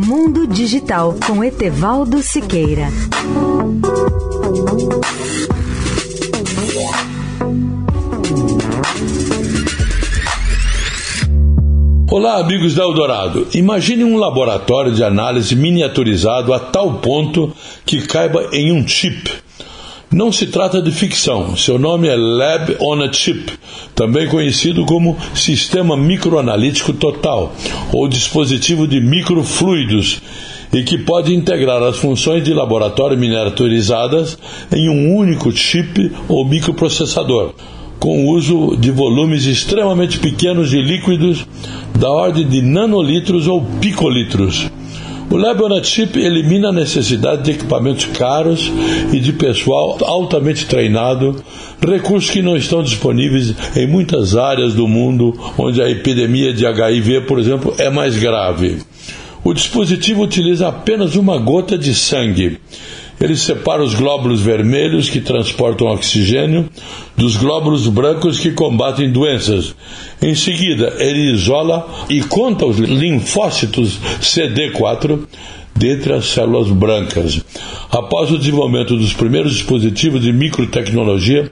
Mundo Digital com Etevaldo Siqueira. Olá, amigos da Eldorado. Imagine um laboratório de análise miniaturizado a tal ponto que caiba em um chip. Não se trata de ficção. Seu nome é Lab on a Chip, também conhecido como Sistema Microanalítico Total ou dispositivo de microfluidos, e que pode integrar as funções de laboratório miniaturizadas em um único chip ou microprocessador com o uso de volumes extremamente pequenos de líquidos da ordem de nanolitros ou picolitros. O Lab on a Chip elimina a necessidade de equipamentos caros e de pessoal altamente treinado, recursos que não estão disponíveis em muitas áreas do mundo onde a epidemia de HIV, por exemplo, é mais grave. O dispositivo utiliza apenas uma gota de sangue ele separa os glóbulos vermelhos que transportam oxigênio dos glóbulos brancos que combatem doenças. Em seguida, ele isola e conta os linfócitos CD4 dentre as células brancas. Após o desenvolvimento dos primeiros dispositivos de microtecnologia,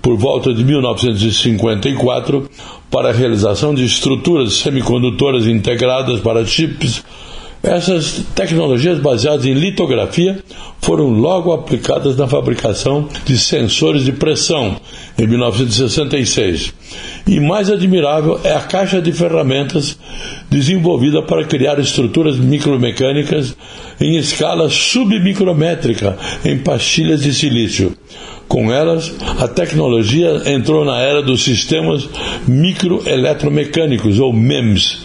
por volta de 1954, para a realização de estruturas semicondutoras integradas para chips, essas tecnologias baseadas em litografia foram logo aplicadas na fabricação de sensores de pressão em 1966. E mais admirável é a caixa de ferramentas desenvolvida para criar estruturas micromecânicas em escala submicrométrica em pastilhas de silício. Com elas, a tecnologia entrou na era dos sistemas microeletromecânicos, ou MEMS,